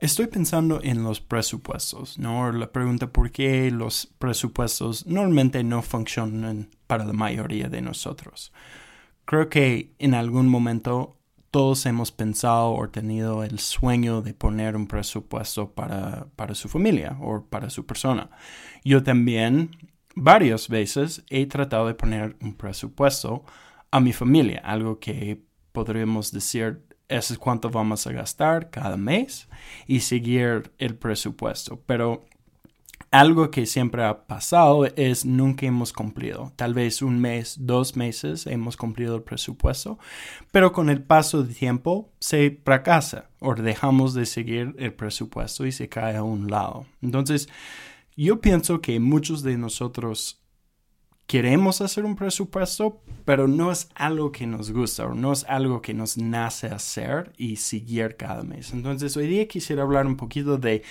Estoy pensando en los presupuestos, ¿no? La pregunta por qué los presupuestos normalmente no funcionan para la mayoría de nosotros. Creo que en algún momento todos hemos pensado o tenido el sueño de poner un presupuesto para, para su familia o para su persona. Yo también varias veces he tratado de poner un presupuesto a mi familia, algo que podríamos decir eso es cuánto vamos a gastar cada mes y seguir el presupuesto. Pero algo que siempre ha pasado es nunca hemos cumplido. Tal vez un mes, dos meses hemos cumplido el presupuesto, pero con el paso del tiempo se fracasa o dejamos de seguir el presupuesto y se cae a un lado. Entonces, yo pienso que muchos de nosotros queremos hacer un presupuesto, pero no es algo que nos gusta o no es algo que nos nace hacer y seguir cada mes. Entonces, hoy día quisiera hablar un poquito de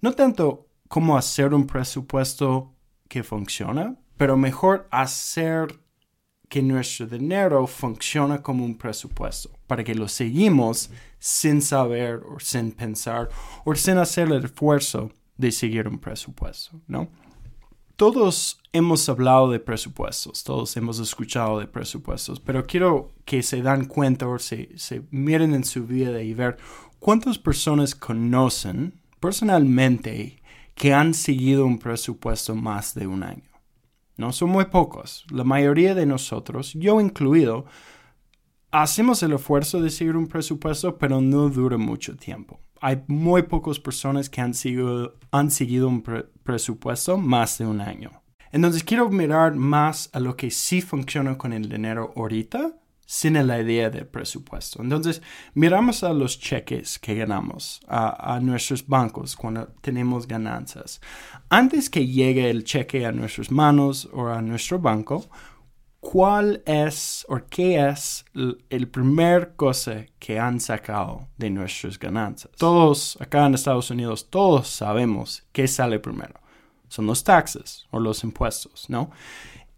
no tanto cómo hacer un presupuesto que funciona, pero mejor hacer que nuestro dinero funcione como un presupuesto, para que lo seguimos sin saber o sin pensar o sin hacer el esfuerzo de seguir un presupuesto, ¿no? Todos hemos hablado de presupuestos, todos hemos escuchado de presupuestos, pero quiero que se dan cuenta o se, se miren en su vida y ver cuántas personas conocen personalmente que han seguido un presupuesto más de un año. No son muy pocos. La mayoría de nosotros, yo incluido, hacemos el esfuerzo de seguir un presupuesto, pero no dura mucho tiempo. Hay muy pocas personas que han seguido, han seguido un presupuesto más de un año. Entonces quiero mirar más a lo que sí funciona con el dinero ahorita sin la idea del presupuesto. Entonces, miramos a los cheques que ganamos, a, nuestros bancos cuando tenemos ganancias. Antes que llegue el cheque a nuestras manos o a nuestro banco, ¿cuál es o qué es el primer cosa que han sacado de nuestras ganancias? Todos acá en Estados Unidos, todos sabemos qué sale primero. Son los taxes o los impuestos, ¿no?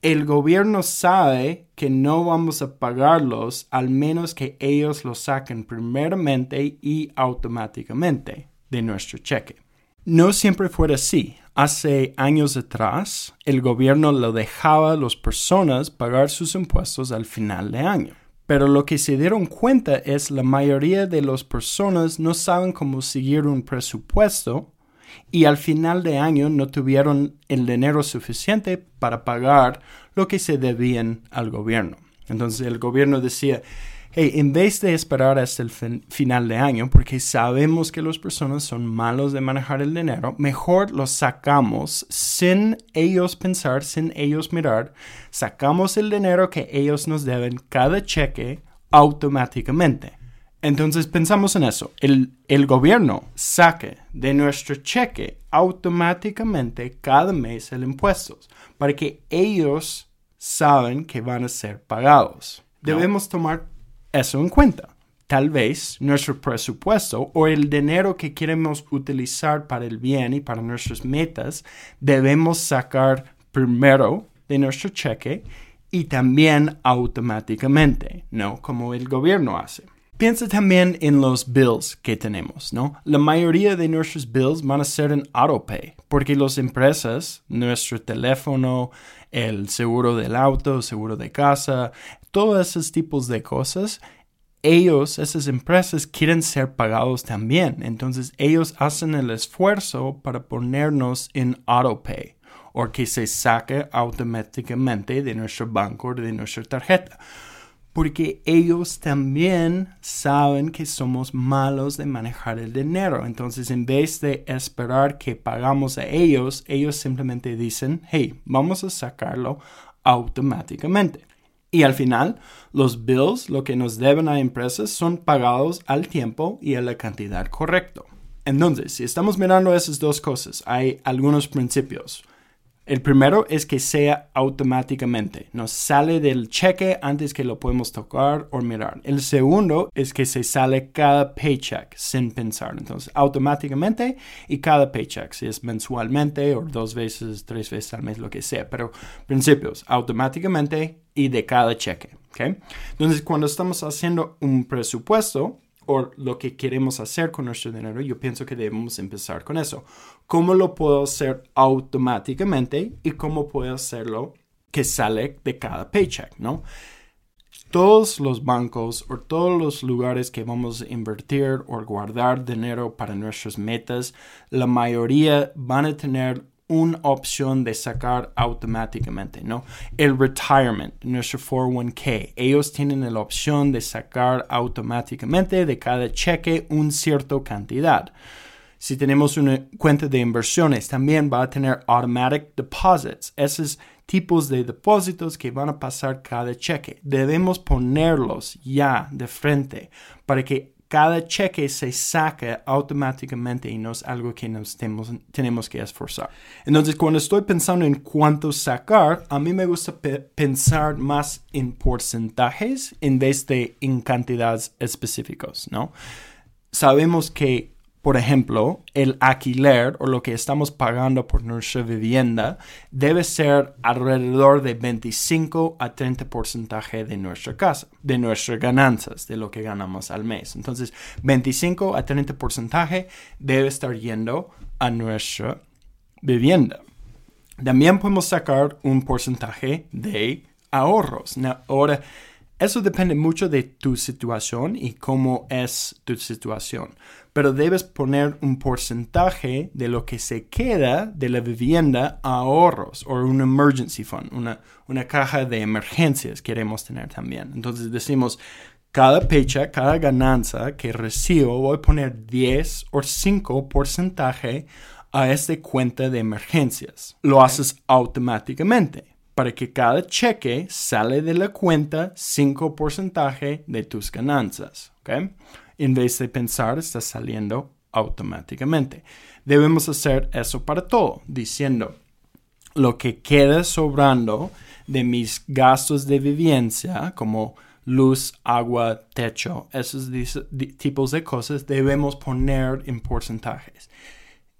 el gobierno sabe que no vamos a pagarlos al menos que ellos lo saquen primeramente y automáticamente de nuestro cheque. No siempre fue así. Hace años atrás, el gobierno lo dejaba a las personas pagar sus impuestos al final de año. Pero lo que se dieron cuenta es la mayoría de las personas no saben cómo seguir un presupuesto y al final de año no tuvieron el dinero suficiente para pagar lo que se debían al gobierno. Entonces el gobierno decía, hey, en vez de esperar hasta el final de año, porque sabemos que las personas son malos de manejar el dinero, mejor lo sacamos sin ellos pensar, sin ellos mirar, sacamos el dinero que ellos nos deben cada cheque automáticamente. Entonces pensamos en eso. El, el, gobierno saque de nuestro cheque automáticamente cada mes el impuesto para que ellos saben que van a ser pagados. Debemos tomar eso en cuenta. Tal vez nuestro presupuesto o el dinero que queremos utilizar para el bien y para nuestras metas debemos sacar primero de nuestro cheque y también automáticamente, no como el gobierno hace. Piensa también en los bills que tenemos, ¿no? La mayoría de nuestros bills van a ser en autopay, porque las empresas, nuestro teléfono, el seguro del auto, seguro de casa, todos esos tipos de cosas, ellos, esas empresas, quieren ser pagados también. Entonces ellos hacen el esfuerzo para ponernos en autopay o que se saque automáticamente de nuestro banco o de nuestra tarjeta porque ellos también saben que somos malos de manejar el dinero. Entonces, en vez de esperar que pagamos a ellos, ellos simplemente dicen, hey, vamos a sacarlo automáticamente. Y al final, los bills, lo que nos deben a empresas, son pagados al tiempo y a la cantidad correcta. Entonces, si estamos mirando esas dos cosas, hay algunos principios. El primero es que sea automáticamente, nos sale del cheque antes que lo podemos tocar o mirar. El segundo es que se sale cada paycheck sin pensar, entonces automáticamente y cada paycheck, si es mensualmente o dos veces, tres veces al mes, lo que sea, pero principios, automáticamente y de cada cheque. ¿okay? Entonces, cuando estamos haciendo un presupuesto, o lo que queremos hacer con nuestro dinero, yo pienso que debemos empezar con eso. ¿Cómo lo puedo hacer automáticamente y cómo puedo hacerlo que sale de cada paycheck, ¿no? Todos los bancos o todos los lugares que vamos a invertir o guardar dinero para nuestras metas, la mayoría van a tener una opción de sacar automáticamente, ¿no? El retirement, nuestro 401k, ellos tienen la opción de sacar automáticamente de cada cheque una cierta cantidad. Si tenemos una cuenta de inversiones, también va a tener automatic deposits, esos tipos de depósitos que van a pasar cada cheque. Debemos ponerlos ya de frente para que cada cheque se saque automáticamente y no es algo que nos tenemos, que esforzar. Entonces, cuando estoy pensando en cuánto sacar, a mí me gusta pensar más en porcentajes en vez de en cantidades específicas, ¿no? Sabemos que por ejemplo, el alquiler o lo que estamos pagando por nuestra vivienda debe ser alrededor de 25 a 30 porcentaje de nuestra casa, de nuestras ganancias, de lo que ganamos al mes. Entonces, 25 a 30 porcentaje debe estar yendo a nuestra vivienda. También podemos sacar un porcentaje de ahorros. Ahora, eso depende mucho de tu situación y cómo es tu situación pero debes poner un porcentaje de lo que se queda de la vivienda a ahorros o un emergency fund, una, una caja de emergencias queremos tener también. Entonces decimos, cada paycheck, cada ganancia que recibo, voy a poner 10 o 5 porcentaje a esta cuenta de emergencias. Lo haces automáticamente para que cada cheque sale de la cuenta 5 porcentaje de tus ganancias. ¿okay? en vez de pensar está saliendo automáticamente. Debemos hacer eso para todo, diciendo lo que queda sobrando de mis gastos de vivencia, como luz, agua, techo, esos tipos de cosas, debemos poner en porcentajes.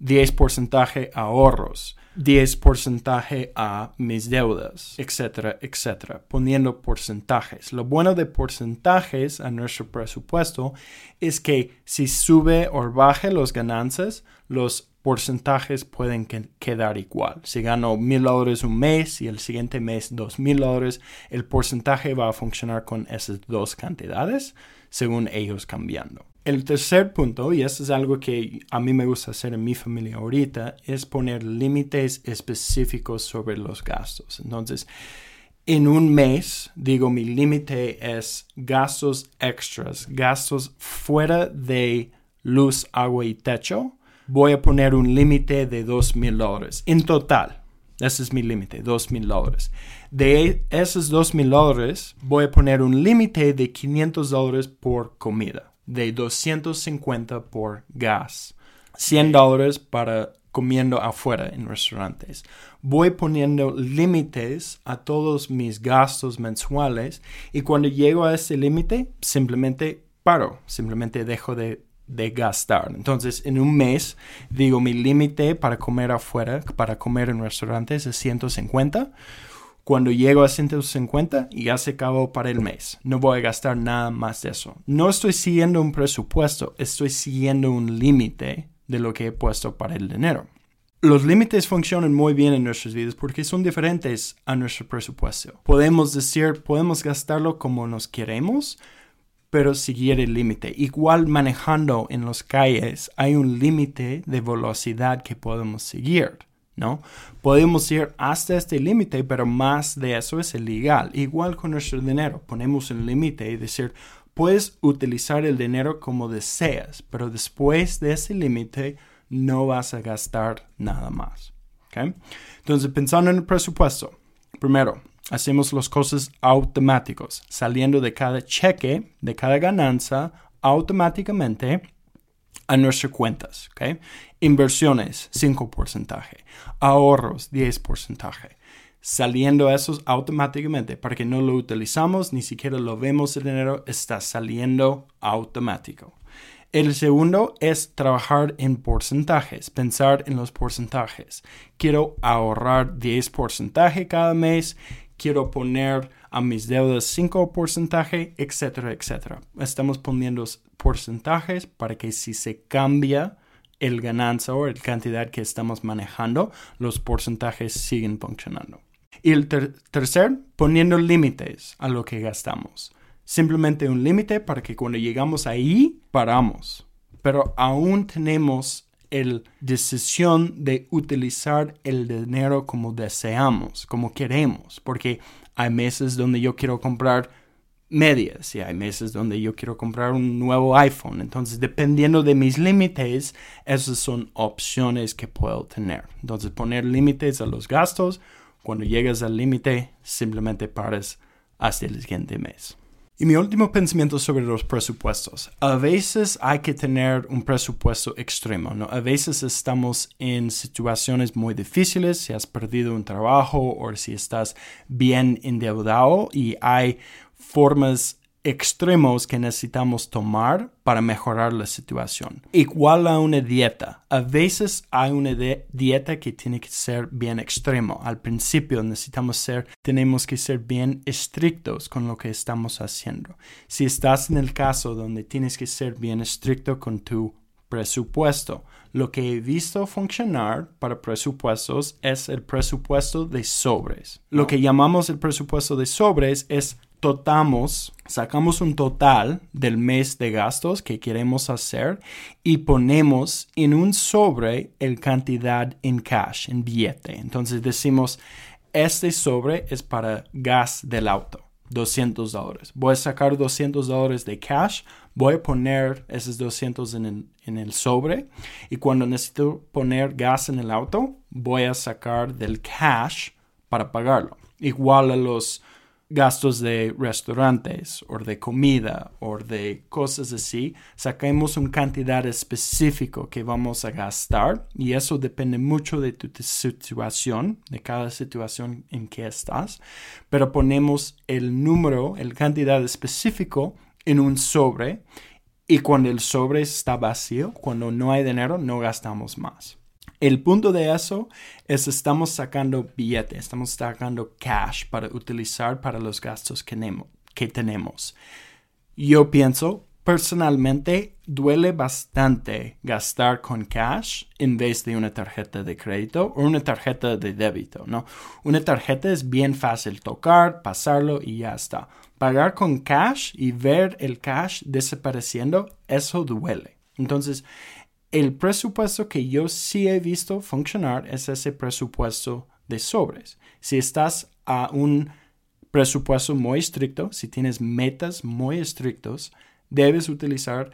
10% ahorros, 10% a mis deudas, etcétera, etcétera, poniendo porcentajes. Lo bueno de porcentajes a nuestro presupuesto es que si sube o baje los ganancias, los porcentajes pueden quedar igual. Si gano mil dólares un mes y el siguiente mes dos mil dólares, el porcentaje va a funcionar con esas dos cantidades según ellos cambiando. El tercer punto, y esto es algo que a mí me gusta hacer en mi familia ahorita, es poner límites específicos sobre los gastos. Entonces, en un mes, digo, mi límite es gastos extras, gastos fuera de luz, agua y techo. Voy a poner un límite de dos mil dólares en total. Ese es mi límite, dos mil dólares. De esos dos mil dólares, voy a poner un límite de 500 dólares por comida de 250 por gas, 100 dólares para comiendo afuera en restaurantes. Voy poniendo límites a todos mis gastos mensuales y cuando llego a ese límite simplemente paro, simplemente dejo de, de, gastar. Entonces en un mes digo mi límite para comer afuera, para comer en restaurantes es 150 cuando llego a 150, ya se acabó para el mes. No voy a gastar nada más de eso. No estoy siguiendo un presupuesto, estoy siguiendo un límite de lo que he puesto para el dinero. Los límites funcionan muy bien en nuestras vidas porque son diferentes a nuestro presupuesto. Podemos decir, podemos gastarlo como nos queremos, pero seguir el límite. Igual manejando en las calles hay un límite de velocidad que podemos seguir. ¿No? Podemos ir hasta este límite, pero más de eso es ilegal. Igual con nuestro dinero, ponemos un límite y decir, puedes utilizar el dinero como deseas, pero después de ese límite no vas a gastar nada más. Entonces, pensando en el presupuesto, primero, hacemos las cosas automáticos, saliendo de cada cheque, de cada ganancia, automáticamente a nuestras cuentas. ¿okay? Inversiones, 5%. Ahorros, 10%. Saliendo esos automáticamente para que no lo utilizamos, ni siquiera lo vemos el dinero, está saliendo automático. El segundo es trabajar en porcentajes, pensar en los porcentajes. Quiero ahorrar 10% cada mes, quiero poner a mis deudas 5 porcentaje, etcétera, etcétera. Estamos poniendo porcentajes para que si se cambia el ganancia o la cantidad que estamos manejando, los porcentajes siguen funcionando. Y el tercer, poniendo límites a lo que gastamos. Simplemente un límite para que cuando llegamos ahí, paramos. Pero aún tenemos la decisión de utilizar el dinero como deseamos, como queremos, porque hay meses donde yo quiero comprar medias y hay meses donde yo quiero comprar un nuevo iPhone. Entonces, dependiendo de mis límites, esas son opciones que puedo tener. Entonces, poner límites a los gastos. Cuando llegues al límite, simplemente pares hasta el siguiente mes. Y mi último pensamiento sobre los presupuestos. A veces hay que tener un presupuesto extremo, ¿no? A veces estamos en situaciones muy difíciles, si has perdido un trabajo o si estás bien endeudado y hay formas extremos que necesitamos tomar para mejorar la situación. Igual a una dieta. A veces hay una dieta que tiene que ser bien extremo. Al principio necesitamos ser, tenemos que ser bien estrictos con lo que estamos haciendo. Si estás en el caso donde tienes que ser bien estricto con tu presupuesto. Lo que he visto funcionar para presupuestos es el presupuesto de sobres. Lo que llamamos el presupuesto de sobres es totamos, sacamos un total del mes de gastos que queremos hacer y ponemos en un sobre el cantidad en cash, en billete. Entonces decimos, este sobre es para gas del auto, 200 dólares. Voy a sacar 200 dólares de cash, voy a poner esos 200 en el, en el sobre y cuando necesito poner gas en el auto, voy a sacar del cash para pagarlo. Igual a los gastos de restaurantes o de comida o de cosas así, saquemos una cantidad específica que vamos a gastar y eso depende mucho de tu situación, de cada situación en que estás, pero ponemos el número, el cantidad específico en un sobre y cuando el sobre está vacío, cuando no hay dinero, no gastamos más. El punto de eso es estamos sacando billetes, estamos sacando cash para utilizar para los gastos que tenemos. Yo pienso, personalmente, duele bastante gastar con cash en vez de una tarjeta de crédito o una tarjeta de débito, ¿no? Una tarjeta es bien fácil tocar, pasarlo y ya está. Pagar con cash y ver el cash desapareciendo, eso duele. Entonces, el presupuesto que yo sí he visto funcionar es ese presupuesto de sobres. Si estás a un presupuesto muy estricto, si tienes metas muy estrictos, debes utilizar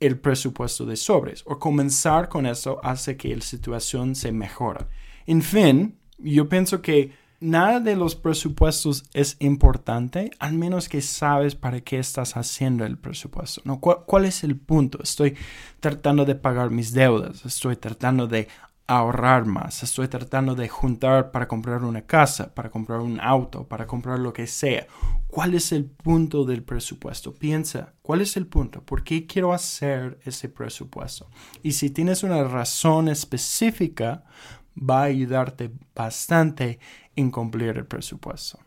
el presupuesto de sobres o comenzar con eso hace que la situación se mejora. En fin, yo pienso que nada de los presupuestos es importante, al menos que sabes para qué estás haciendo el presupuesto. ¿no? ¿Cuál, es el punto? Estoy tratando de pagar mis deudas, estoy tratando de ahorrar más, estoy tratando de juntar para comprar una casa, para comprar un auto, para comprar lo que sea. ¿Cuál es el punto del presupuesto? Piensa, ¿cuál es el punto? ¿Por qué quiero hacer ese presupuesto? Y si tienes una razón específica, va a ayudarte bastante en cumplir el presupuesto.